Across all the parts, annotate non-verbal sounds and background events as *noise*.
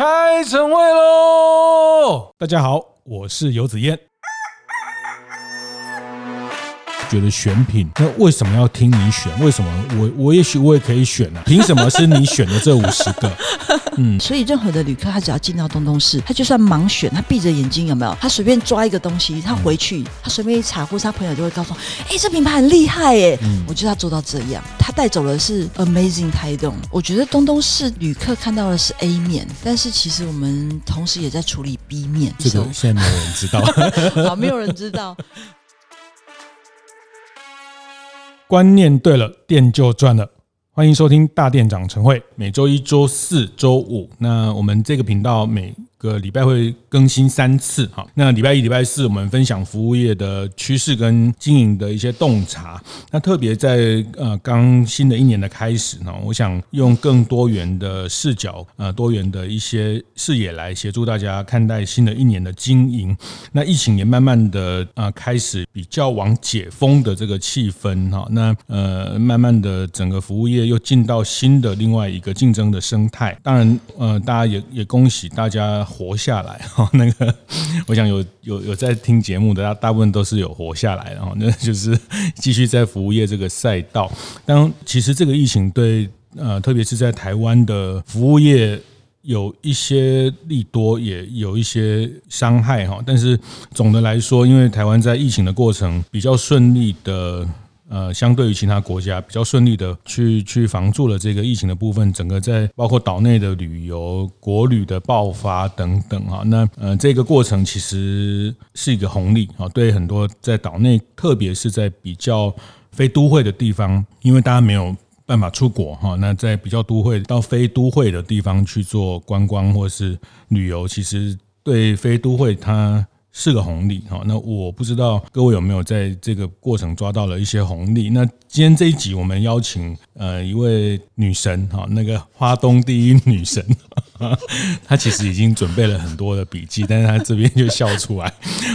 开晨会喽！大家好，我是游子嫣。觉得选品，那为什么要听你选？为什么我我也许我也可以选呢、啊？凭什么是你选的这五十个？嗯，所以任何的旅客，他只要进到东东市，他就算盲选，他闭着眼睛有没有？他随便抓一个东西，他回去，他随便一查，或是他朋友就会告诉我，哎，这品牌很厉害耶！嗯，我觉得他做到这样，他带走的是 amazing 台东。我觉得东东市旅客看到的是 A 面，但是其实我们同时也在处理 B 面。这个现在没有人知道，*laughs* 好，没有人知道。观念对了，店就赚了。欢迎收听大店长晨会，每周一、周四、周五。那我们这个频道每个礼拜会更新三次，哈。那礼拜一、礼拜四我们分享服务业的趋势跟经营的一些洞察。那特别在呃刚新的一年的开始呢，我想用更多元的视角，呃多元的一些视野来协助大家看待新的一年的经营。那疫情也慢慢的呃开始比较往解封的这个气氛哈。那呃慢慢的整个服务业又进到新的另外一个竞争的生态。当然呃大家也也恭喜大家。活下来哈，*laughs* 那个我想有有有在听节目的，大大部分都是有活下来，然后 *laughs* 那就是继续在服务业这个赛道。当其实这个疫情对呃，特别是在台湾的服务业有一些利多，也有一些伤害哈。但是总的来说，因为台湾在疫情的过程比较顺利的。呃，相对于其他国家比较顺利的去去防住了这个疫情的部分，整个在包括岛内的旅游、国旅的爆发等等啊，那呃这个过程其实是一个红利啊，对很多在岛内，特别是在比较非都会的地方，因为大家没有办法出国哈，那在比较都会到非都会的地方去做观光或是旅游，其实对非都会它。是个红利哈，那我不知道各位有没有在这个过程抓到了一些红利。那今天这一集我们邀请呃一位女神哈，那个花东第一女神，*laughs* 她其实已经准备了很多的笔记，但是他这边就笑出来。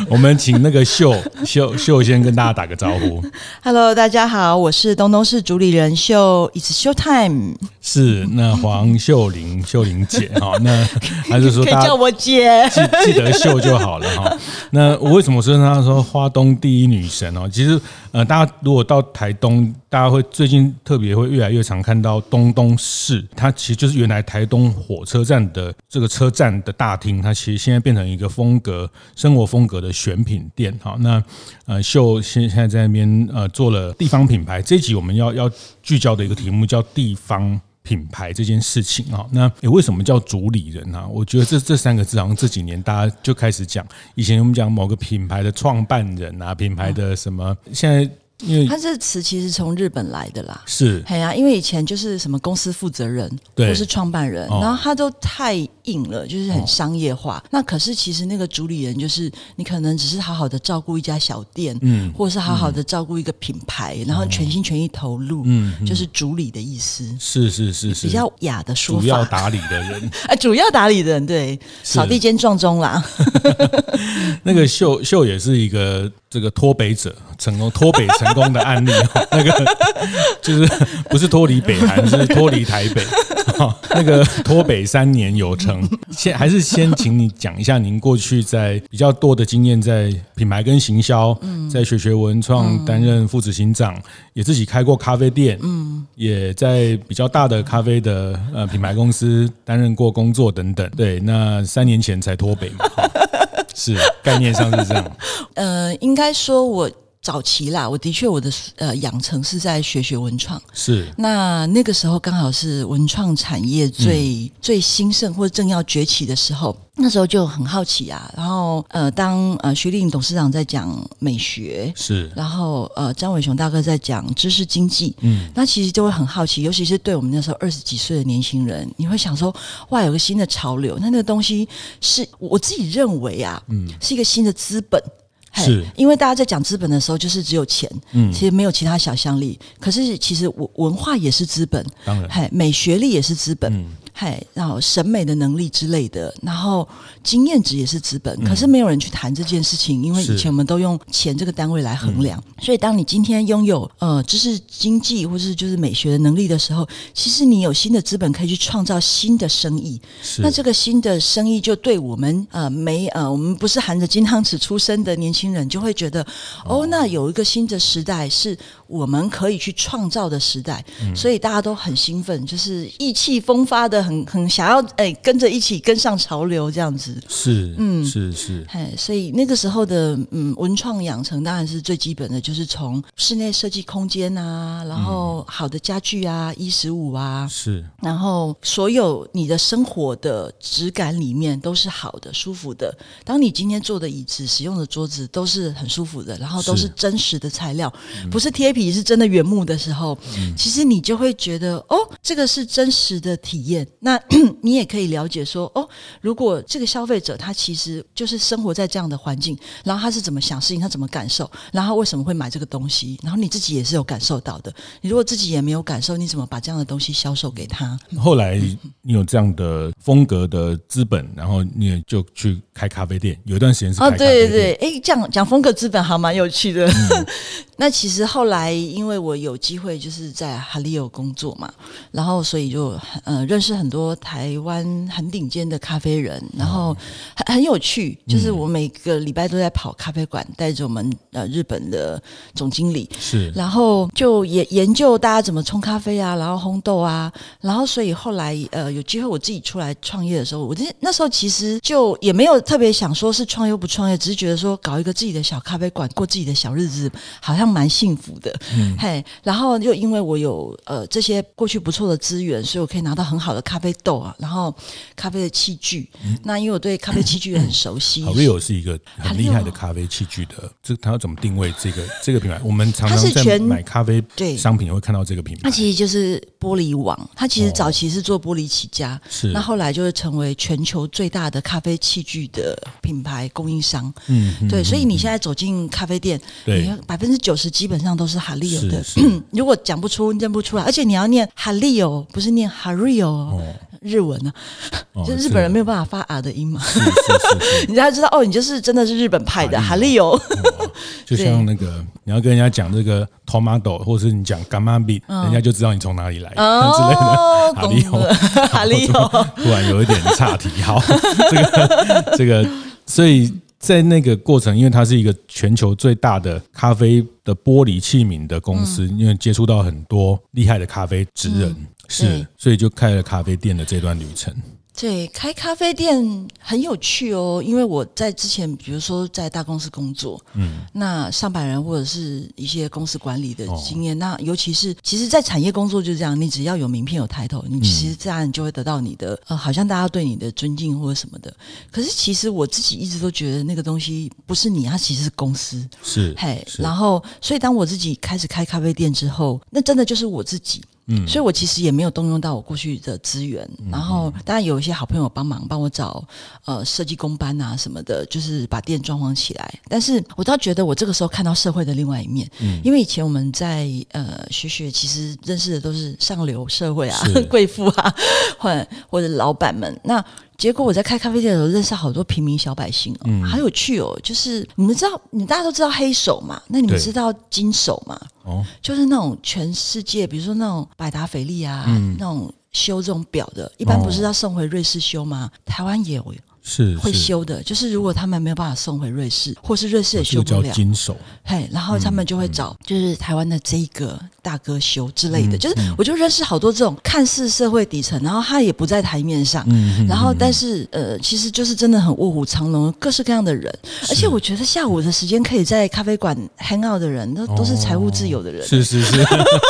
我们请那个秀秀秀先跟大家打个招呼。Hello，大家好，我是东东市主理人秀，It's show time。是那黄秀玲秀玲姐哈，那 *laughs* 还是说大家叫我姐，记记得秀就好了哈。那我为什么说她说花东第一女神哦？其实呃，大家如果到台东，大家会最近特别会越来越常看到东东市，它其实就是原来台东火车站站的这个车站的大厅，它其实现在变成一个风格生活风格的选品店哈。那呃，秀现现在在那边呃做了地方品牌，这一集我们要要聚焦的一个题目叫地方。品牌这件事情啊，那诶为什么叫主理人啊？我觉得这这三个字好像这几年大家就开始讲，以前我们讲某个品牌的创办人啊，品牌的什么，现在。因为它这词其实从日本来的啦，是，哎呀，因为以前就是什么公司负责人，或是创办人，然后他都太硬了，就是很商业化。那可是其实那个主理人就是你可能只是好好的照顾一家小店，嗯，或者是好好的照顾一个品牌，然后全心全意投入，嗯，就是主理的意思。是是是是，比较雅的说法，主要打理的人，啊，*laughs* 主要打理的人，对，扫地兼撞钟啦。*laughs* 那个秀秀也是一个。这个脱北者成功脱北成功的案例，*laughs* 那个就是不是脱离北韩，是脱离台北。*laughs* 那个脱北三年有成，先还是先请你讲一下您过去在比较多的经验，在品牌跟行销，在学学文创担任副执行长，也自己开过咖啡店，嗯，也在比较大的咖啡的呃品牌公司担任过工作等等。对，那三年前才脱北嘛。是概念上是这样，*laughs* 呃，应该说我早期啦，我的确我的呃养成是在学学文创，是。那那个时候刚好是文创产业最、嗯、最兴盛或者正要崛起的时候，那时候就很好奇啊，然后呃当呃徐立董事长在讲美学是，然后呃张伟雄大哥在讲知识经济，嗯，那其实就会很好奇，尤其是对我们那时候二十几岁的年轻人，你会想说哇，有个新的潮流，那那个东西是我自己认为啊，嗯，是一个新的资本。是，因为大家在讲资本的时候，就是只有钱，嗯，其实没有其他想象力。可是其实文文化也是资本，当然，嘿，美学力也是资本，嗨，然后审美的能力之类的，然后经验值也是资本，可是没有人去谈这件事情，因为以前我们都用钱这个单位来衡量。所以，当你今天拥有呃知识经济或是就是美学的能力的时候，其实你有新的资本可以去创造新的生意。那这个新的生意就对我们呃没呃我们不是含着金汤匙出生的年轻人就会觉得哦，那有一个新的时代是我们可以去创造的时代，嗯、所以大家都很兴奋，就是意气风发的，很很想要哎跟着一起跟上潮流这样子。是，嗯，是是，哎，所以那个时候的嗯文创养成当然是最基本的，就是从室内设计空间啊，然后好的家具啊，衣食物啊，是，然后所有你的生活的质感里面都是好的、舒服的。当你今天坐的椅子、使用的桌子都是很舒服的，然后都是真实的材料，不是贴。皮是真的原木的时候，嗯、其实你就会觉得哦，这个是真实的体验。那 *clears throat* 你也可以了解说哦，如果这个消费者他其实就是生活在这样的环境，然后他是怎么想事情，他怎么感受，然后为什么会买这个东西，然后你自己也是有感受到的。你如果自己也没有感受，你怎么把这样的东西销售给他？后来你有这样的风格的资本，然后你也就去开咖啡店，有一段时间是。哦，对对对，哎，这样讲风格资本还蛮有趣的。嗯、*laughs* 那其实后来。因为我有机会就是在哈利欧工作嘛，然后所以就呃认识很多台湾很顶尖的咖啡人，然后很很有趣，就是我每个礼拜都在跑咖啡馆，带着我们呃日本的总经理是，然后就也研究大家怎么冲咖啡啊，然后烘豆啊，然后所以后来呃有机会我自己出来创业的时候，我那那时候其实就也没有特别想说是创业不创业，只是觉得说搞一个自己的小咖啡馆，过自己的小日子，好像蛮幸福的。嗯，嘿，然后又因为我有呃这些过去不错的资源，所以我可以拿到很好的咖啡豆啊，然后咖啡的器具。嗯、那因为我对咖啡器具也很熟悉。好，Rio 是一个很厉害的咖啡器具的，这他要怎么定位这个这个品牌？我们常常在买咖啡对商品也会看到这个品牌。它其实就是玻璃网，它其实早期是做玻璃起家，是、哦、那后来就是成为全球最大的咖啡器具的品牌供应商。嗯，对，所以你现在走进咖啡店，对，百分之九十基本上都是哈利欧。的，*clears throat* 如果讲不出、认不出来，而且你要念哈利欧，不是念哈瑞欧，哦、日文呢、啊，哦、*laughs* 就日本人没有办法发啊的音嘛。是是是是 *laughs* 你才知道哦，你就是真的是日本派的哈利欧。就像那个你要跟人家讲这个 tomato，或者是你讲 gamami，、嗯、人家就知道你从哪里来、哦、之类的。哈利欧，哈利欧，突然有一点岔题。好，这个这个，所以。在那个过程，因为它是一个全球最大的咖啡的玻璃器皿的公司，因为接触到很多厉害的咖啡职人，是，所以就开了咖啡店的这段旅程。对，开咖啡店很有趣哦，因为我在之前，比如说在大公司工作，嗯，那上百人或者是一些公司管理的经验，哦、那尤其是其实，在产业工作就是这样，你只要有名片有抬头，你其实自然就会得到你的、嗯、呃，好像大家对你的尊敬或者什么的。可是其实我自己一直都觉得那个东西不是你，它其实是公司，是嘿，是然后所以当我自己开始开咖啡店之后，那真的就是我自己。嗯，所以我其实也没有动用到我过去的资源，嗯、然后当然有一些好朋友帮忙帮我找呃设计工班啊什么的，就是把店装潢起来。但是我倒觉得我这个时候看到社会的另外一面，嗯，因为以前我们在呃学学其实认识的都是上流社会啊，是。*laughs* 贵妇啊，或或者老板们。那。结果我在开咖啡店的时候认识好多平民小百姓哦，嗯、好有趣哦。就是你们知道，你大家都知道黑手嘛？那你们知道金手嘛？哦，就是那种全世界，比如说那种百达翡丽啊，嗯、那种修这种表的，一般不是要送回瑞士修吗？哦、台湾也有。是会修的，就是如果他们没有办法送回瑞士，或是瑞士也修不了，叫金手，嘿，然后他们就会找就是台湾的这一个大哥修之类的，就是我就认识好多这种看似社会底层，然后他也不在台面上，然后但是呃，其实就是真的很卧虎藏龙，各式各样的人，而且我觉得下午的时间可以在咖啡馆 hang out 的人，都都是财务自由的人，是是是，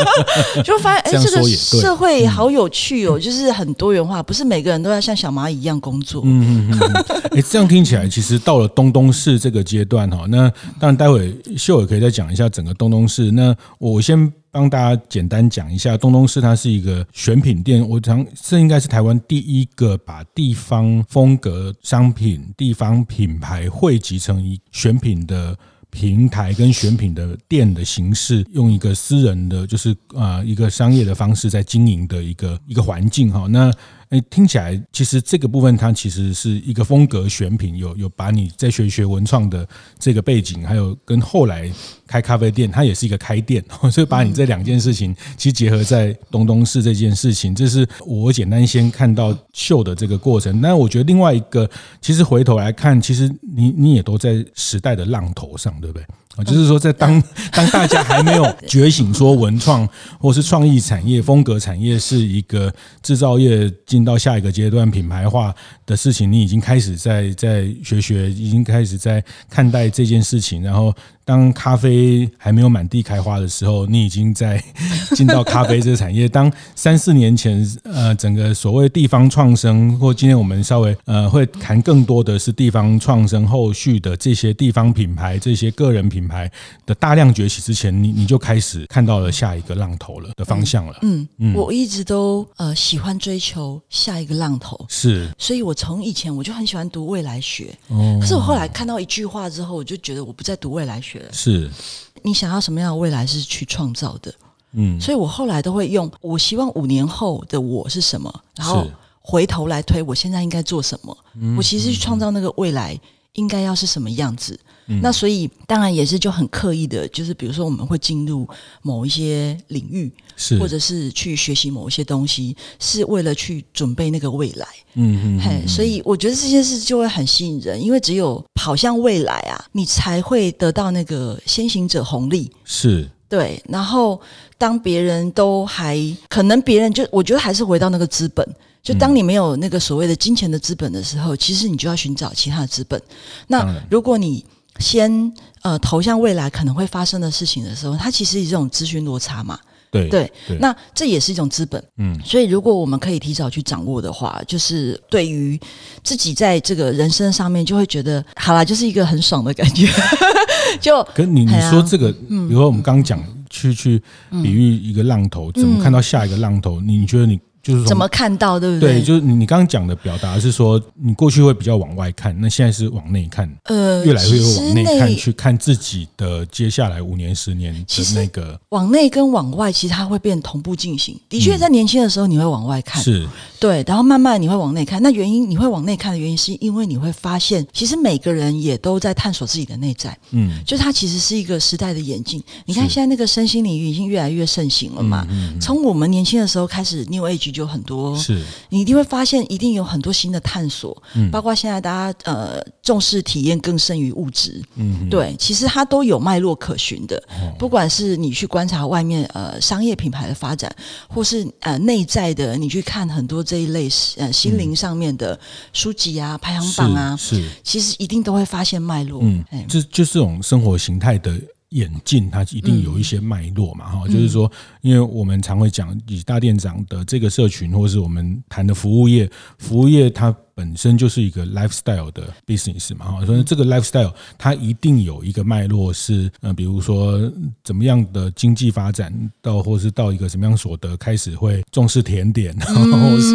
*laughs* 就发现哎，这个社会好有趣哦，就是很多元化，不是每个人都要像小蚂蚁一样工作，嗯嗯。*laughs* 哎，这样听起来，其实到了东东市这个阶段哈，那当然待会秀也可以再讲一下整个东东市。那我先帮大家简单讲一下，东东市它是一个选品店，我想这应该是台湾第一个把地方风格商品、地方品牌汇集成一选品的平台跟选品的店的形式，用一个私人的就是啊一个商业的方式在经营的一个一个环境哈。那哎，听起来其实这个部分它其实是一个风格选品，有有把你在学学文创的这个背景，还有跟后来开咖啡店，它也是一个开店，*laughs* 所以把你这两件事情其实结合在东东市这件事情，这是我简单先看到秀的这个过程。那我觉得另外一个，其实回头来看，其实你你也都在时代的浪头上，对不对？啊，就是说，在当当大家还没有觉醒，说文创或是创意产业、风格产业是一个制造业进到下一个阶段品牌化的事情，你已经开始在在学学，已经开始在看待这件事情，然后。当咖啡还没有满地开花的时候，你已经在 *laughs* 进到咖啡这个产业。当三四年前，呃，整个所谓地方创生，或今天我们稍微呃会谈更多的是地方创生后续的这些地方品牌、这些个人品牌的大量崛起之前，你你就开始看到了下一个浪头了的方向了。嗯嗯，我一直都呃喜欢追求下一个浪头，是，所以我从以前我就很喜欢读未来学。哦，可是我后来看到一句话之后，我就觉得我不再读未来学。是，你想要什么样的未来是去创造的，嗯，所以我后来都会用，我希望五年后的我是什么，然后回头来推我现在应该做什么，我其实去创造那个未来应该要是什么样子。那所以当然也是就很刻意的，就是比如说我们会进入某一些领域，是或者是去学习某一些东西，是为了去准备那个未来。嗯嗯，嘿，所以我觉得这件事就会很吸引人，因为只有跑向未来啊，你才会得到那个先行者红利。是，对。然后当别人都还可能，别人就我觉得还是回到那个资本。就当你没有那个所谓的金钱的资本的时候，其实你就要寻找其他的资本。那如果你先呃投向未来可能会发生的事情的时候，它其实是这种资讯落差嘛。对对，那这也是一种资本。嗯，所以如果我们可以提早去掌握的话，就是对于自己在这个人生上面就会觉得好啦，就是一个很爽的感觉。*laughs* 就跟你你说这个，比如说我们刚刚讲去去比喻一个浪头，怎么看到下一个浪头？你觉得你？就是怎么看到，对不对？对，就是你你刚刚讲的表达是说，你过去会比较往外看，那现在是往内看，呃，越来越往内看，去看自己的接下来五年、十年的那个。往内跟往外，其实它会变同步进行。的确，在年轻的时候你会往外看，是对，然后慢慢你会往内看。那原因你会往内看的原因，是因为你会发现，其实每个人也都在探索自己的内在。嗯，就它其实是一个时代的眼镜。你看现在那个身心领域已经越来越盛行了嘛。从我们年轻的时候开始，New Age。就很多，是。你一定会发现，一定有很多新的探索，嗯，包括现在大家呃重视体验更胜于物质，嗯，对，其实它都有脉络可循的，不管是你去观察外面呃商业品牌的发展，或是呃内在的，你去看很多这一类呃心灵上面的书籍啊、排行榜啊，是，其实一定都会发现脉络，嗯，就就是这种生活形态的。演进，它一定有一些脉络嘛，哈、嗯，就是说，因为我们常会讲，以大店长的这个社群，或是我们谈的服务业，服务业它。本身就是一个 lifestyle 的 business 嘛，哈，所以这个 lifestyle 它一定有一个脉络是，呃，比如说怎么样的经济发展到，或是到一个什么样所得开始会重视甜点，*laughs* 然后是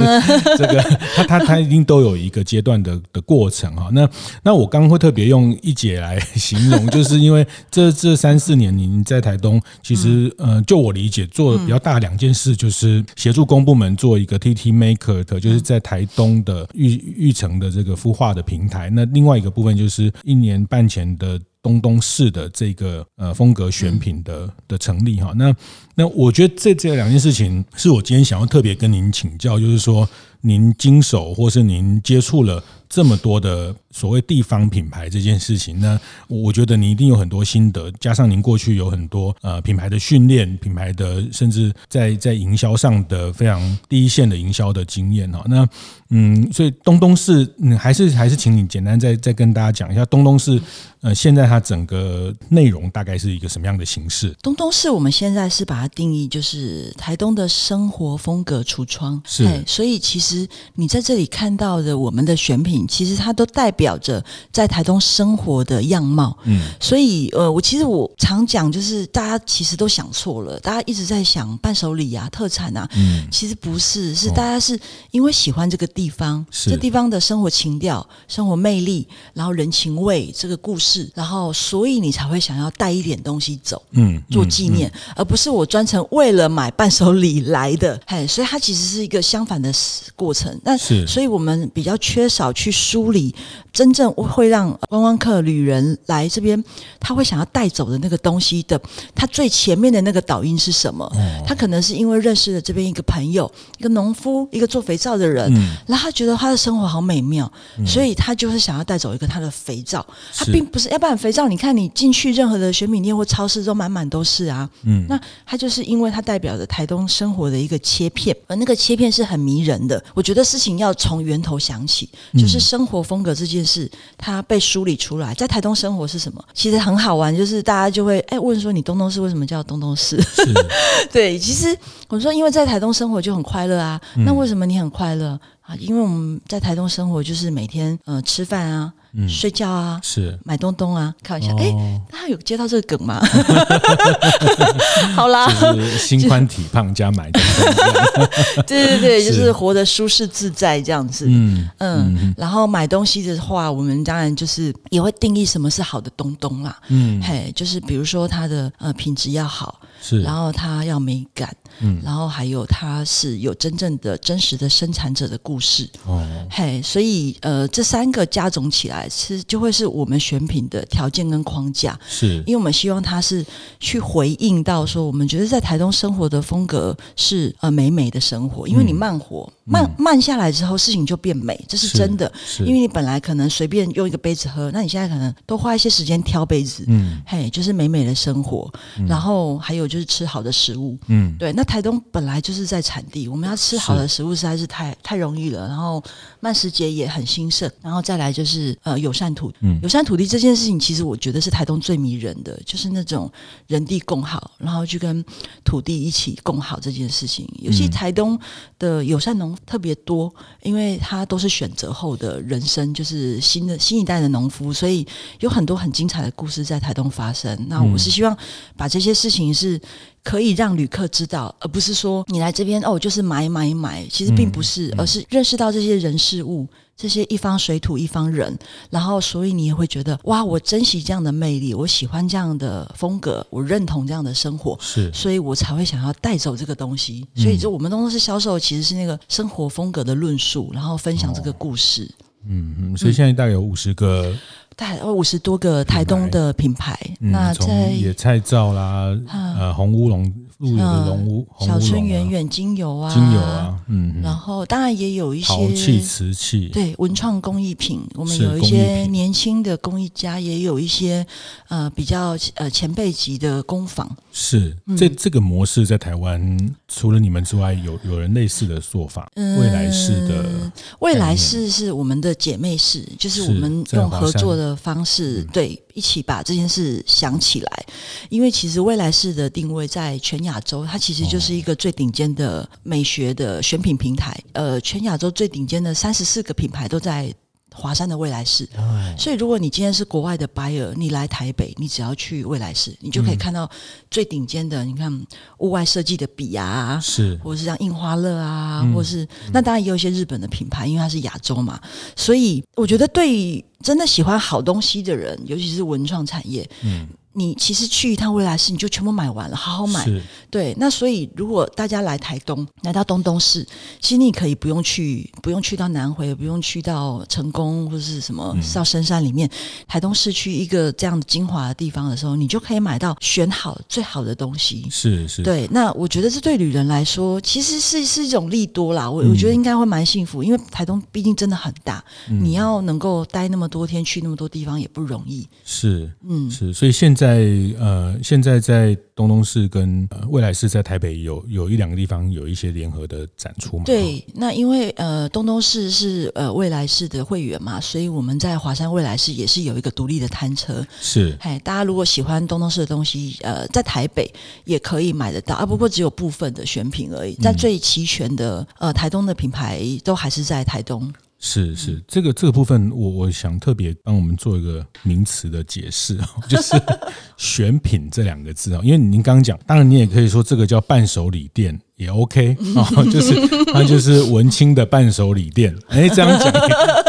这个，它它它一定都有一个阶段的的过程哈。那那我刚刚会特别用一姐来形容，就是因为这这三四年您在台东，其实呃，就我理解做的比较大两件事，就是协助公部门做一个 TT Maker 的，就是在台东的玉玉成的这个孵化的平台，那另外一个部分就是一年半前的东东市的这个呃风格选品的的成立哈。那那我觉得这这两件事情是我今天想要特别跟您请教，就是说您经手或是您接触了这么多的。所谓地方品牌这件事情那，我觉得你一定有很多心得，加上您过去有很多呃品牌的训练、品牌的甚至在在营销上的非常第一线的营销的经验哈。那嗯，所以东东是嗯还是还是请你简单再再跟大家讲一下东东是呃现在它整个内容大概是一个什么样的形式？东东是我们现在是把它定义就是台东的生活风格橱窗，是，所以其实你在这里看到的我们的选品，其实它都代表。表着在台东生活的样貌，嗯，所以呃，我其实我常讲，就是大家其实都想错了，大家一直在想伴手礼啊、特产啊，嗯，其实不是，是大家是因为喜欢这个地方，这地方的生活情调、生活魅力，然后人情味这个故事，然后所以你才会想要带一点东西走，嗯，做纪念，而不是我专程为了买伴手礼来的，嘿，所以它其实是一个相反的过程。那所以我们比较缺少去梳理真正会让观光客旅人来这边，他会想要带走的那个东西的，他最前面的那个导因是什么？他可能是因为认识了这边一个朋友，一个农夫，一个做肥皂的人，然后他觉得他的生活好美妙，所以他就是想要带走一个他的肥皂。他并不是，要不然肥皂，你看你进去任何的选品店或超市都满满都是啊。嗯，那他就是因为他代表着台东生活的一个切片，而那个切片是很迷人的。我觉得事情要从源头想起，就是生活风格这件事，它被梳理出来，在台东生活是什么？其实很好玩，就是大家就会哎问说，你东东市为什么叫东东市？是 *laughs* 对，其实我说因为在台东生活就很快乐啊。那为什么你很快乐啊？因为我们在台东生活就是每天呃吃饭啊。嗯，睡觉啊，是买东东啊，开玩笑。哎、哦，大家有接到这个梗吗？*laughs* 好啦，就是心宽体胖加买东东。*laughs* 对对对，就是活得舒适自在这样子。嗯嗯，嗯，然后买东西的话，我们当然就是也会定义什么是好的东东啦。嗯，嘿，就是比如说它的呃品质要好，是，然后它要美感，嗯，然后还有它是有真正的真实的生产者的故事。哦，嘿，所以呃这三个加总起来。其实就会是我们选品的条件跟框架，是因为我们希望它是去回应到说，我们觉得在台东生活的风格是呃美美的生活，因为你慢活。慢慢下来之后，事情就变美，这是真的。因为你本来可能随便用一个杯子喝，那你现在可能多花一些时间挑杯子。嗯，嘿，就是美美的生活。嗯、然后还有就是吃好的食物。嗯，对。那台东本来就是在产地，我们要吃好的食物实在是太太容易了。然后慢食节也很兴盛。然后再来就是呃友善土，嗯，友善土地这件事情，其实我觉得是台东最迷人的，就是那种人地共好，然后去跟土地一起共好这件事情。尤其台东的友善农。特别多，因为他都是选择后的人生，就是新的新一代的农夫，所以有很多很精彩的故事在台东发生。那我是希望把这些事情是可以让旅客知道，而不是说你来这边哦，就是买买买，其实并不是，而是认识到这些人事物。这些一方水土一方人，然后所以你也会觉得哇，我珍惜这样的魅力，我喜欢这样的风格，我认同这样的生活，是，所以我才会想要带走这个东西。所以就我们东东是销售其实是那个生活风格的论述，然后分享这个故事。哦、嗯嗯，所以现在大概有五十个。大概五十多个台东的品牌，嗯、那在野菜皂啦，啊、呃，红乌龙。鹿野的龙小春远远精油啊，精油啊，嗯，然后当然也有一些陶器、瓷器，对，文创工艺品，我们有一些年轻的工艺家，也有一些呃比较呃前辈级的工坊。是，这这个模式在台湾除了你们之外，有有人类似的做法？嗯未来式的未来式是我们的姐妹式，就是我们用合作的方式，对。一起把这件事想起来，因为其实未来式的定位在全亚洲，它其实就是一个最顶尖的美学的选品平台。呃，全亚洲最顶尖的三十四个品牌都在。华山的未来市，所以如果你今天是国外的 buyer，你来台北，你只要去未来市，你就可以看到最顶尖的。你看屋外设计的笔啊，是，或者是像印花乐啊，或是那当然也有一些日本的品牌，因为它是亚洲嘛。所以我觉得，对于真的喜欢好东西的人，尤其是文创产业，嗯。你其实去一趟未来市，你就全部买完了，好好买。对，那所以如果大家来台东，来到东东市，其实你可以不用去，不用去到南回，不用去到成功或者是什么到深山里面，嗯、台东市区一个这样的精华的地方的时候，你就可以买到选好最好的东西。是是，对。那我觉得这对旅人来说，其实是是一种利多啦。我、嗯、我觉得应该会蛮幸福，因为台东毕竟真的很大，嗯、你要能够待那么多天，去那么多地方也不容易。是，嗯，是。所以现在。呃，现在在东东市跟呃未来市在台北有有一两个地方有一些联合的展出嘛？对，那因为呃东东市是呃未来市的会员嘛，所以我们在华山未来市也是有一个独立的摊车。是，哎，大家如果喜欢东东市的东西，呃，在台北也可以买得到啊，不过只有部分的选品而已。但最齐全的呃台东的品牌都还是在台东。是是，这个这个部分，我我想特别帮我们做一个名词的解释，就是 *laughs* “选品”这两个字啊，因为您刚刚讲，当然你也可以说这个叫伴手礼店。也 OK 啊，*laughs* 就是它就是文青的伴手礼店，哎，这样讲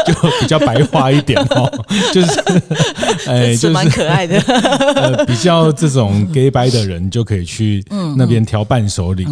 就比较白话一点哦，就是哎，就是蛮可爱的。呃，比较这种 gay 拜的人就可以去那边挑伴手礼，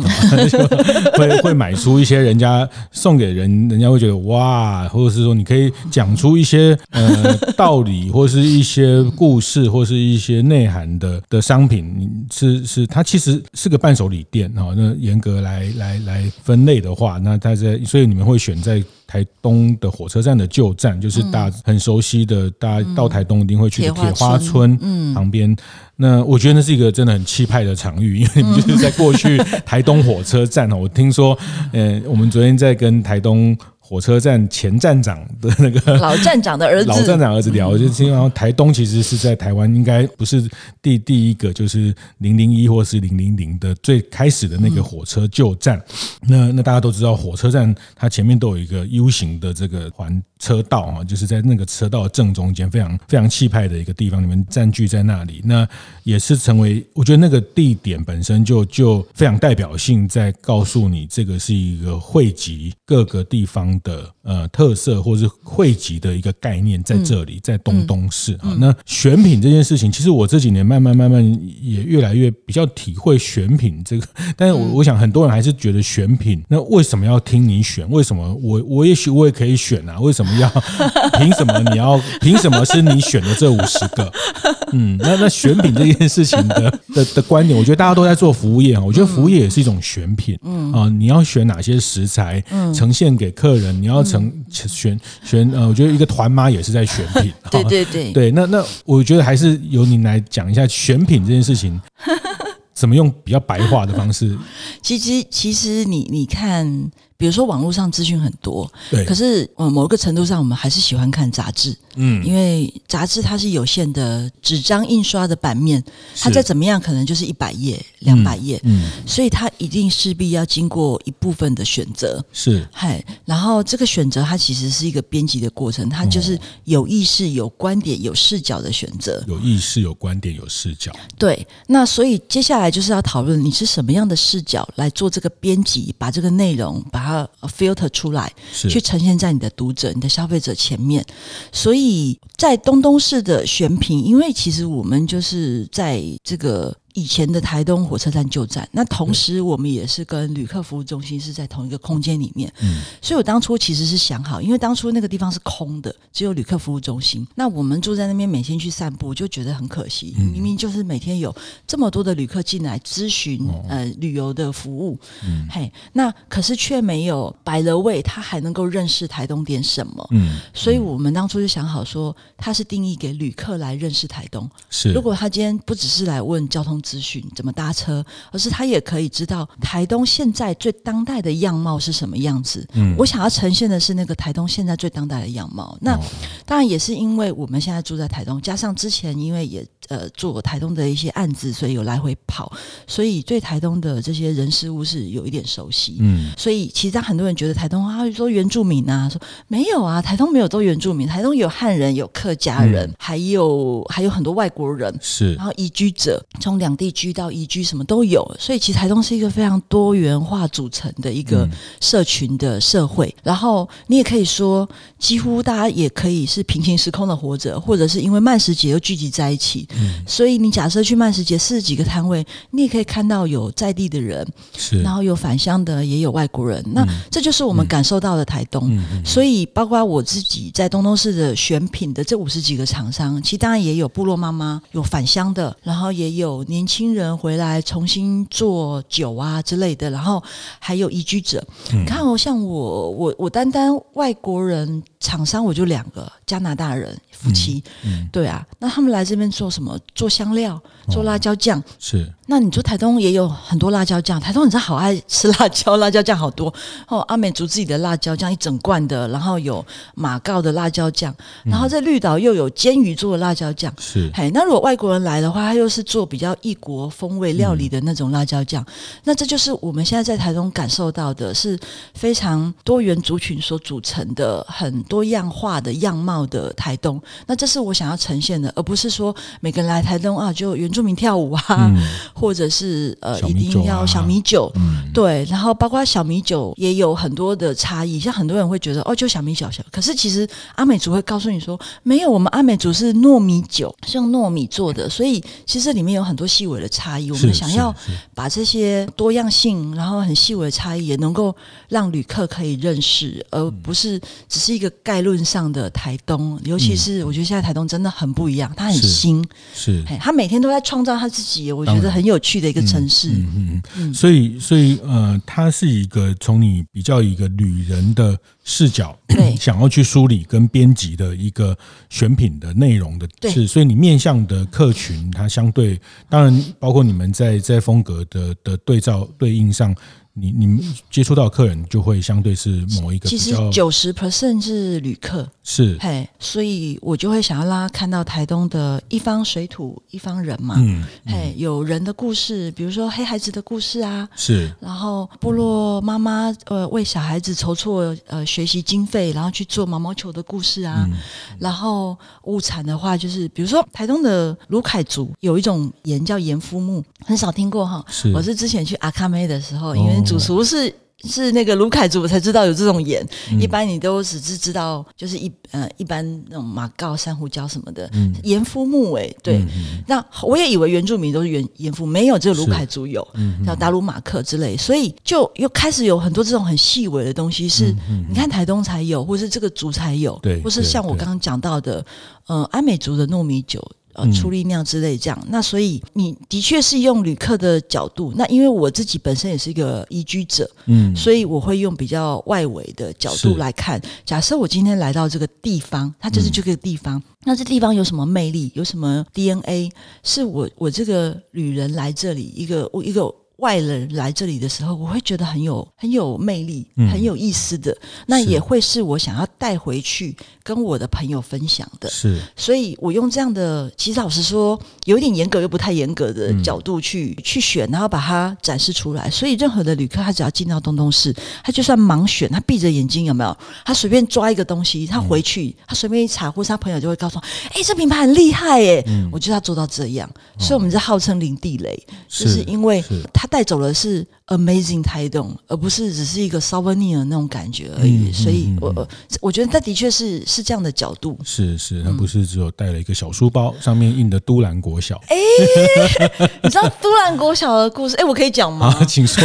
*laughs* 会会买出一些人家送给人，人家会觉得哇，或者是说你可以讲出一些呃道理，或是一些故事，或是一些内涵的的商品，是是，它其实是个伴手礼店哦。那严格来来来来分类的话，那它在所以你们会选在。台东的火车站的旧站，就是大家很熟悉的，大家到台东一定会去的铁花村旁边。那我觉得那是一个真的很气派的场域，因为你 *laughs* 们就是在过去台东火车站哦。我听说，呃，我们昨天在跟台东。火车站前站长的那个 *laughs* 老站长的儿子，老站长儿子聊，就听到台东其实是在台湾应该不是第第一个，就是零零一或是零零零的最开始的那个火车旧站。那那大家都知道，火车站它前面都有一个 U 型的这个环车道啊，就是在那个车道正中间，非常非常气派的一个地方，你们占据在那里，那也是成为我觉得那个地点本身就就非常代表性，在告诉你这个是一个汇集各个地方。的呃特色或是汇集的一个概念在这里，在东东市啊。那选品这件事情，其实我这几年慢慢慢慢也越来越比较体会选品这个。*laughs* 但是我我想很多人还是觉得选品，那为什么要听你选？为什么我我也许我也可以选啊？为什么要 *laughs* 凭什么你要凭什么是你选的这五十个？*laughs* 嗯，那那选品这件事情的的的观点，我觉得大家都在做服务业啊。我觉得服务业也是一种选品，嗯啊，你要选哪些食材，呈现给客人。你要成选选呃，我觉得一个团妈也是在选品。*laughs* 对对对。对，那那我觉得还是由您来讲一下选品这件事情，*laughs* 怎么用比较白话的方式。*laughs* 其实其实你你看。比如说网络上资讯很多，对，可是呃某个程度上我们还是喜欢看杂志，嗯，因为杂志它是有限的纸张印刷的版面，它再怎么样可能就是一百页、两百页，嗯，所以它一定势必要经过一部分的选择，是，嗨，然后这个选择它其实是一个编辑的过程，它就是有意识、有观点、有视角的选择，有意识、有观点、有视角，对，那所以接下来就是要讨论你是什么样的视角来做这个编辑，把这个内容把它。呃，filter 出来，去呈现在你的读者、你的消费者前面。所以在东东市的选品，因为其实我们就是在这个。以前的台东火车站旧站，那同时我们也是跟旅客服务中心是在同一个空间里面，嗯，所以我当初其实是想好，因为当初那个地方是空的，只有旅客服务中心，那我们住在那边，每天去散步就觉得很可惜，明明就是每天有这么多的旅客进来咨询呃旅游的服务，嗯，嘿，那可是却没有摆了位，他还能够认识台东点什么，嗯，所以我们当初就想好说，他是定义给旅客来认识台东，是，如果他今天不只是来问交通。资讯怎么搭车，而是他也可以知道台东现在最当代的样貌是什么样子。嗯，我想要呈现的是那个台东现在最当代的样貌。那当然也是因为我们现在住在台东，加上之前因为也呃做台东的一些案子，所以有来回跑，所以对台东的这些人事物是有一点熟悉。嗯，所以其实当很多人觉得台东啊，说原住民啊，说没有啊，台东没有都原住民，台东有汉人，有客家人，嗯、还有还有很多外国人，是，然后移居者从两。地居到移居什么都有，所以其实台东是一个非常多元化组成的一个社群的社会。然后你也可以说，几乎大家也可以是平行时空的活着，或者是因为慢食节又聚集在一起。所以你假设去慢食节四十几个摊位，你也可以看到有在地的人，是，然后有返乡的，也有外国人。那这就是我们感受到的台东。所以包括我自己在东东市的选品的这五十几个厂商，其实当然也有部落妈妈，有返乡的，然后也有年。轻人回来重新做酒啊之类的，然后还有移居者。你看哦，像我，我，我单单外国人厂商我就两个，加拿大人夫妻，嗯嗯、对啊，那他们来这边做什么？做香料，做辣椒酱，哦、是。那你说台东也有很多辣椒酱，台东你知道好爱吃辣椒，辣椒酱好多哦。阿美族自己的辣椒酱一整罐的，然后有马告的辣椒酱，然后在绿岛又有煎鱼做的辣椒酱，是。嘿，那如果外国人来的话，他又是做比较异国风味料理的那种辣椒酱，嗯、那这就是我们现在在台东感受到的，是非常多元族群所组成的很多样化的样貌的台东。那这是我想要呈现的，而不是说每每个人来台东啊，就原住民跳舞啊，嗯、或者是呃、啊、一定要小米酒，嗯、对，然后包括小米酒也有很多的差异，像很多人会觉得哦，就小米小小，可是其实阿美族会告诉你说，没有，我们阿美族是糯米酒，是用糯米做的，所以其实里面有很多细微的差异。我们想要把这些多样性，然后很细微的差异，也能够让旅客可以认识，而不是只是一个概论上的台东。尤其是我觉得现在台东真的很不一样，它很新，是，是他每天都在创造它自己，我觉得很有趣的一个城市。嗯嗯嗯，嗯，所以所以呃，它是一个从你比较一个旅人的视角，对，*clears throat* 想要去梳理跟编辑的一个选品的内容的，是，对所以你面向的客群，它相对当然包括你们在在风格的的对照对应上。你你们接触到客人就会相对是某一个，其实九十 percent 是旅客，是。嘿，所以我就会想要让他看到台东的一方水土一方人嘛，嗯，嗯嘿，有人的故事，比如说黑孩子的故事啊，是，然后部落妈妈呃为小孩子筹措呃学习经费，然后去做毛毛球的故事啊，嗯、然后物产的话就是比如说台东的卢凯族有一种盐叫盐夫木，很少听过哈，是，我是之前去阿卡梅的时候，因为。主厨是是那个卢凯族，我才知道有这种盐。嗯、一般你都只是知道，就是一呃一般那种马告、珊瑚礁什么的盐夫木诶，对。那我也以为原住民都是原盐夫，没有，只有卢凯族有，嗯、叫达鲁马克之类。所以就又开始有很多这种很细微的东西，是你看台东才有，或是这个族才有，对，或是像我刚刚讲到的，呃，阿美族的糯米酒。呃，出力量之类这样，嗯、那所以你的确是用旅客的角度，那因为我自己本身也是一个移居者，嗯，所以我会用比较外围的角度来看。假设我今天来到这个地方，它就是这个地方，嗯、那这地方有什么魅力，有什么 DNA，是我我这个旅人来这里一个我一个。外人来这里的时候，我会觉得很有很有魅力，很有意思的。嗯、那也会是我想要带回去跟我的朋友分享的。是，所以我用这样的，其实老实说，有点严格又不太严格的角度去、嗯、去选，然后把它展示出来。所以任何的旅客，他只要进到东东市，他就算盲选，他闭着眼睛有没有？他随便抓一个东西，他回去，嗯、他随便一查，或是他朋友就会告诉他：“哎，这品牌很厉害耶！”嗯、我觉得他做到这样，所以我们是号称零地雷，是就是因为他。带走的是 amazing 台东，而不是只是一个 souvenir 那种感觉而已。嗯、所以我，我我觉得他的确是是这样的角度。是是，他不是只有带了一个小书包，嗯、上面印的都兰国小。哎、欸，*laughs* 你知道都兰国小的故事？哎、欸，我可以讲吗？啊，*laughs* 请说。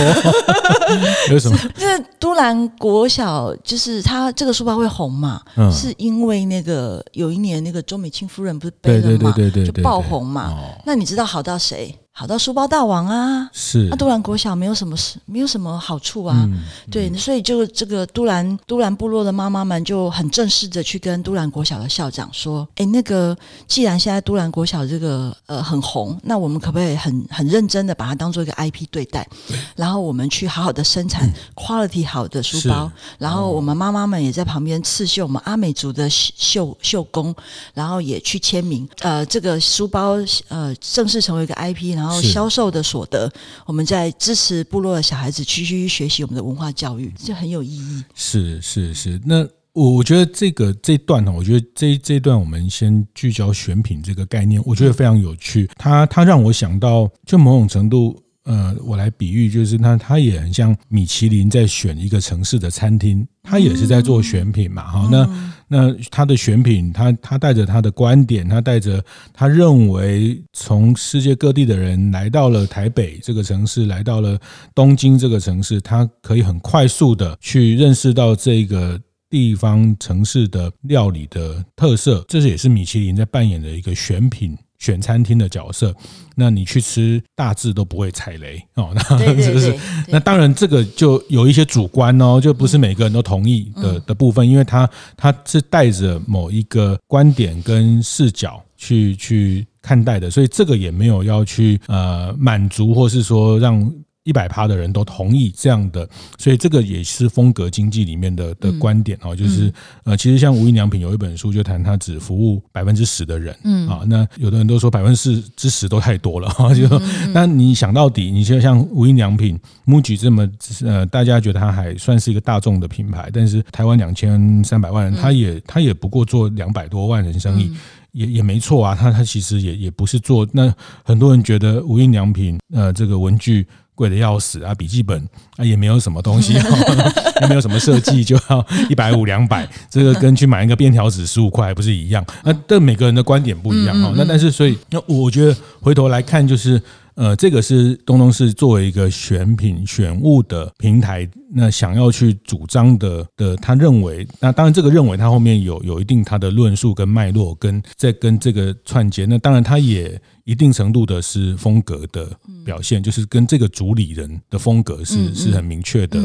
*laughs* 为什么？这都兰国小就是他这个书包会红嘛？嗯、是因为那个有一年那个周美青夫人不是背了嘛？对对对对，就爆红嘛。哦、那你知道好到谁？好到书包大王啊，是。那都兰国小没有什么事，没有什么好处啊，嗯、对，所以就这个都兰都兰部落的妈妈们就很正式的去跟都兰国小的校长说，哎，那个既然现在都兰国小这个呃很红，那我们可不可以很很认真的把它当做一个 IP 对待，对。然后我们去好好的生产 quality 好的书包，是。然后我们妈妈们也在旁边刺绣我们阿美族的绣绣工，然后也去签名，呃，这个书包呃正式成为一个 IP，然后。然后销售的所得，我们在支持部落的小孩子去去学习我们的文化教育，这很有意义。是是是，那我我觉得这个这一段呢，我觉得这这一段我们先聚焦选品这个概念，我觉得非常有趣。它它让我想到，就某种程度。呃，我来比喻，就是那，他也很像米其林在选一个城市的餐厅，他也是在做选品嘛，哈、嗯。那那他的选品，他他带着他的观点，他带着他认为从世界各地的人来到了台北这个城市，来到了东京这个城市，他可以很快速的去认识到这个地方城市的料理的特色，这是也是米其林在扮演的一个选品。选餐厅的角色，那你去吃大致都不会踩雷哦。那 *laughs* 是不是？那当然，这个就有一些主观哦，就不是每个人都同意的的部分，因为他他是带着某一个观点跟视角去去看待的，所以这个也没有要去呃满足，或是说让。一百趴的人都同意这样的，所以这个也是风格经济里面的的观点哦，就是呃，其实像无印良品有一本书就谈它只服务百分之十的人，嗯啊，那有的人都说百分之之十都太多了哈，就说那你想到底，你就像无印良品、MUJI 这么呃，大家觉得它还算是一个大众的品牌，但是台湾两千三百万人，他也他也不过做两百多万人生意。也也没错啊，他他其实也也不是做那很多人觉得无印良品呃这个文具贵的要死啊，笔记本啊也没有什么东西，*laughs* 也没有什么设计就要一百五两百，这个跟去买一个便条纸十五块还不是一样？那但每个人的观点不一样哈。那但是所以那我觉得回头来看就是。呃，这个是东东是作为一个选品选物的平台，那想要去主张的的，他认为，那当然这个认为他后面有有一定他的论述跟脉络，跟在跟这个串接，那当然他也一定程度的是风格的表现，就是跟这个主理人的风格是是很明确的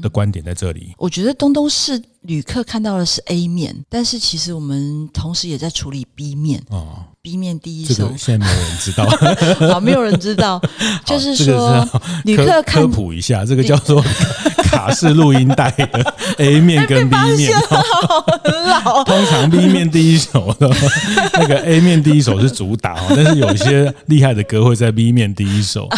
的观点在这里。我觉得东东是旅客看到的是 A 面，但是其实我们同时也在处理 B 面。哦。B 面第一手，这个现在没有人知道，*laughs* 好，没有人知道，*laughs* 就是说，旅客科普一下，这个叫做卡式录音带的 *laughs* A 面跟 B 面，很老。*laughs* 通常 B 面第一首的那个 A 面第一首是主打，但是有一些厉害的歌会在 B 面第一首。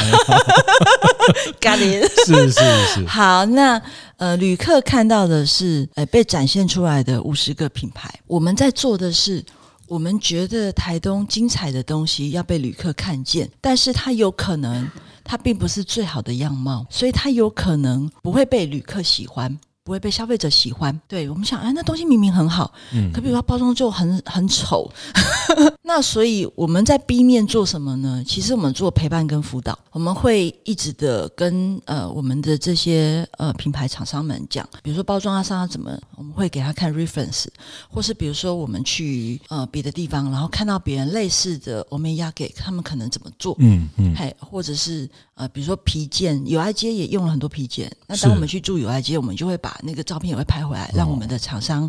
*laughs* 咖喱是是是。好，那呃，旅客看到的是呃被展现出来的五十个品牌，我们在做的是。我们觉得台东精彩的东西要被旅客看见，但是它有可能，它并不是最好的样貌，所以它有可能不会被旅客喜欢。不会被消费者喜欢。对，我们想，哎，那东西明明很好，嗯，可比如说包装就很很丑。*laughs* 那所以我们在 B 面做什么呢？其实我们做陪伴跟辅导，我们会一直的跟呃我们的这些呃品牌厂商们讲，比如说包装啊上要怎么，我们会给他看 reference，或是比如说我们去呃别的地方，然后看到别人类似的欧米亚给他们可能怎么做，嗯嗯，嘿，或者是呃比如说皮件，友爱街也用了很多皮件，那当我们去住友爱街，我们就会把那个照片也会拍回来，让我们的厂商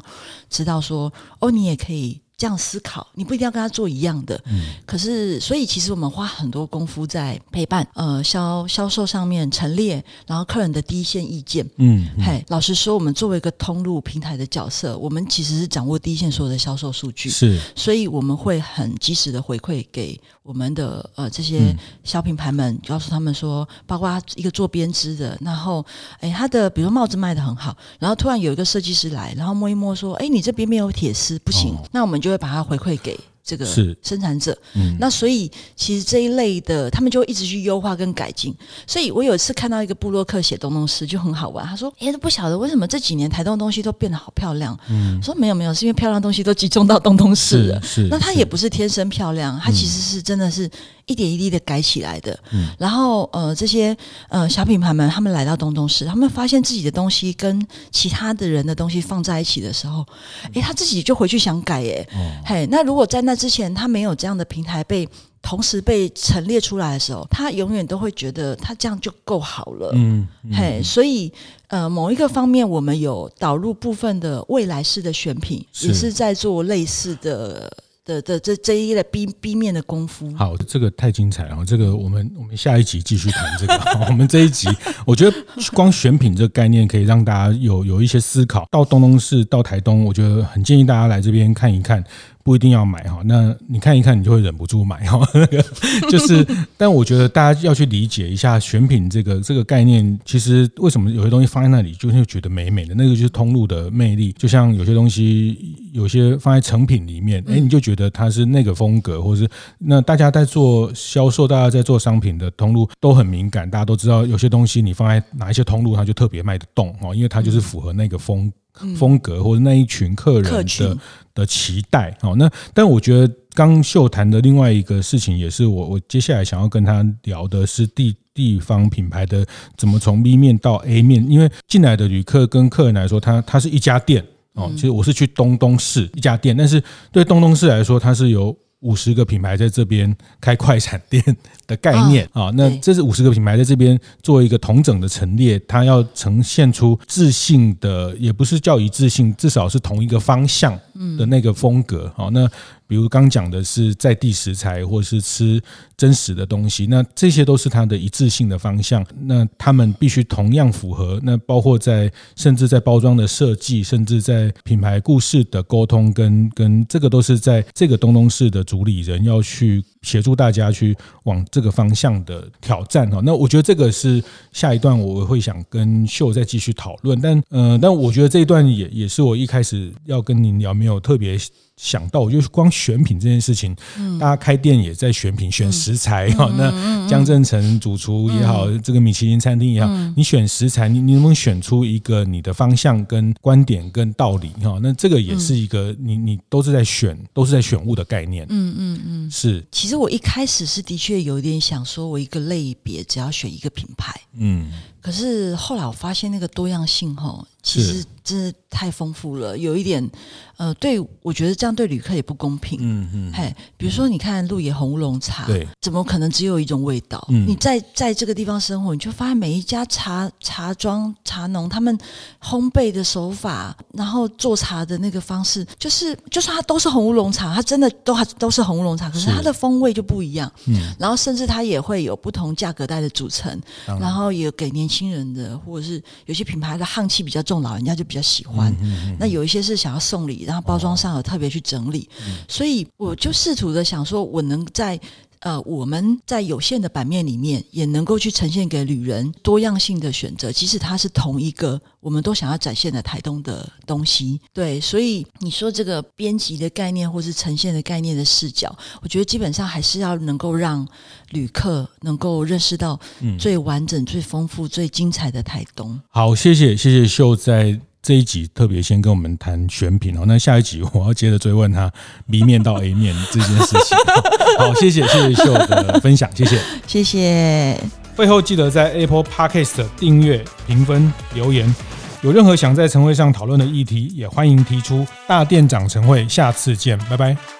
知道说，哦，你也可以。这样思考，你不一定要跟他做一样的。嗯，可是，所以其实我们花很多功夫在陪伴，呃，销销售上面陈列，然后客人的第一线意见。嗯，嗯，嘿，老实说，我们作为一个通路平台的角色，我们其实是掌握第一线所有的销售数据。是，所以我们会很及时的回馈给我们的呃这些小品牌们，告诉他们说，包括一个做编织的，然后哎，他的比如帽子卖的很好，然后突然有一个设计师来，然后摸一摸说，哎，你这边没有铁丝，不行，哦，那我们就。就会把它回馈给这个生产者，嗯，那所以其实这一类的，他们就会一直去优化跟改进。所以我有一次看到一个部落客写东东诗，就很好玩。他说：“哎，都不晓得为什么这几年台东东西都变得好漂亮。”嗯，说没有没有，是因为漂亮东西都集中到东东市了。是，是那它也不是天生漂亮，它其实是真的是。一点一滴的改起来的，嗯，然后呃，这些呃小品牌们，他们来到东东市，他们发现自己的东西跟其他的人的东西放在一起的时候，哎，他自己就回去想改，哎，哦，嘿，那如果在那之前他没有这样的平台被同时被陈列出来的时候，他永远都会觉得他这样就够好了，嗯，嗯。嘿，所以呃，某一个方面我们有导入部分的未来式的选品，是。也是在做类似的。的的这这一的 B B 面的功夫，好，这个太精彩了。这个我们我们下一集继续谈这个。我们这一集，我觉得光选品这个概念可以让大家有有一些思考。到东东市，到台东，我觉得很建议大家来这边看一看。不一定要买哈，那你看一看，你就会忍不住买哈。那 *laughs* 个就是，但我觉得大家要去理解一下选品这个这个概念。其实为什么有些东西放在那里就会觉得美美的？那个就是通路的魅力。就像有些东西，有些放在成品里面，哎，你就觉得它是那个风格，或者是那大家在做销售，大家在做商品的通路都很敏感，大家都知道有些东西你放在哪一些通路，它就特别卖得动哦，因为它就是符合那个风。风格或者那一群客人的的期待，好，那但我觉得刚秀谈的另外一个事情，也是我我接下来想要跟他聊的是地地方品牌的怎么从 B 面到 A 面，因为进来的旅客跟客人来说，他他是一家店哦，其实我是去东东市一家店，但是对东东市来说，它是有五十个品牌在这边开快闪店的概念啊，那这是五十个品牌在这边做一个同整的陈列，它要呈现出自信的，也不是叫一致性，至少是同一个方向的那个风格。好，那。比如刚讲的是在地食材，或是吃真实的东西，那这些都是它的一致性的方向。那他们必须同样符合。那包括在甚至在包装的设计，甚至在品牌故事的沟通，跟跟这个都是在这个东东市的主理人要去协助大家去往这个方向的挑战哈。那我觉得这个是下一段我会想跟秀再继续讨论。但呃，但我觉得这一段也也是我一开始要跟您聊没有特别。想到，我就光选品这件事情，嗯、大家开店也在选品、选食材哈。嗯、那江振成主厨也好，嗯、这个米其林餐厅也好，嗯、你选食材，你你能不能选出一个你的方向、跟观点、跟道理哈？那这个也是一个你你都是在选，都是在选物的概念。嗯嗯嗯，是。其实我一开始是的确有点想说，我一个类别只要选一个品牌。嗯。可是后来我发现那个多样性哈，其实真的太丰富了，有一点。呃，对，我觉得这样对旅客也不公平。嗯嗯，嘿，比如说你看鹿野红乌龙茶，对，怎么可能只有一种味道？嗯，你在在这个地方生活，你就发现每一家茶茶庄茶农他们烘焙的手法，然后做茶的那个方式，就是就算它都是红乌龙茶，它真的都还都是红乌龙茶，可是它的风味就不一样。嗯，然后甚至它也会有不同价格带的组成，然后也给年轻人的，或者是有些品牌的沆气比较重，老人家就比较喜欢。嗯，那有一些是想要送礼。然后包装上有特别去整理，所以我就试图的想说，我能在呃我们在有限的版面里面，也能够去呈现给旅人多样性的选择，即使它是同一个我们都想要展现的台东的东西。对，所以你说这个编辑的概念，或是呈现的概念的视角，我觉得基本上还是要能够让旅客能够认识到最完整、嗯、最丰富、最精彩的台东。好，谢谢谢谢秀在。这一集特别先跟我们谈选品哦，那下一集我要接着追问他 B 面到 A 面这件事情。*laughs* 好，谢谢谢谢秀的分享，谢谢谢谢。会后记得在 Apple Podcast 订阅、评分、留言。有任何想在晨会上讨论的议题，也欢迎提出。大店长晨会，下次见，拜拜。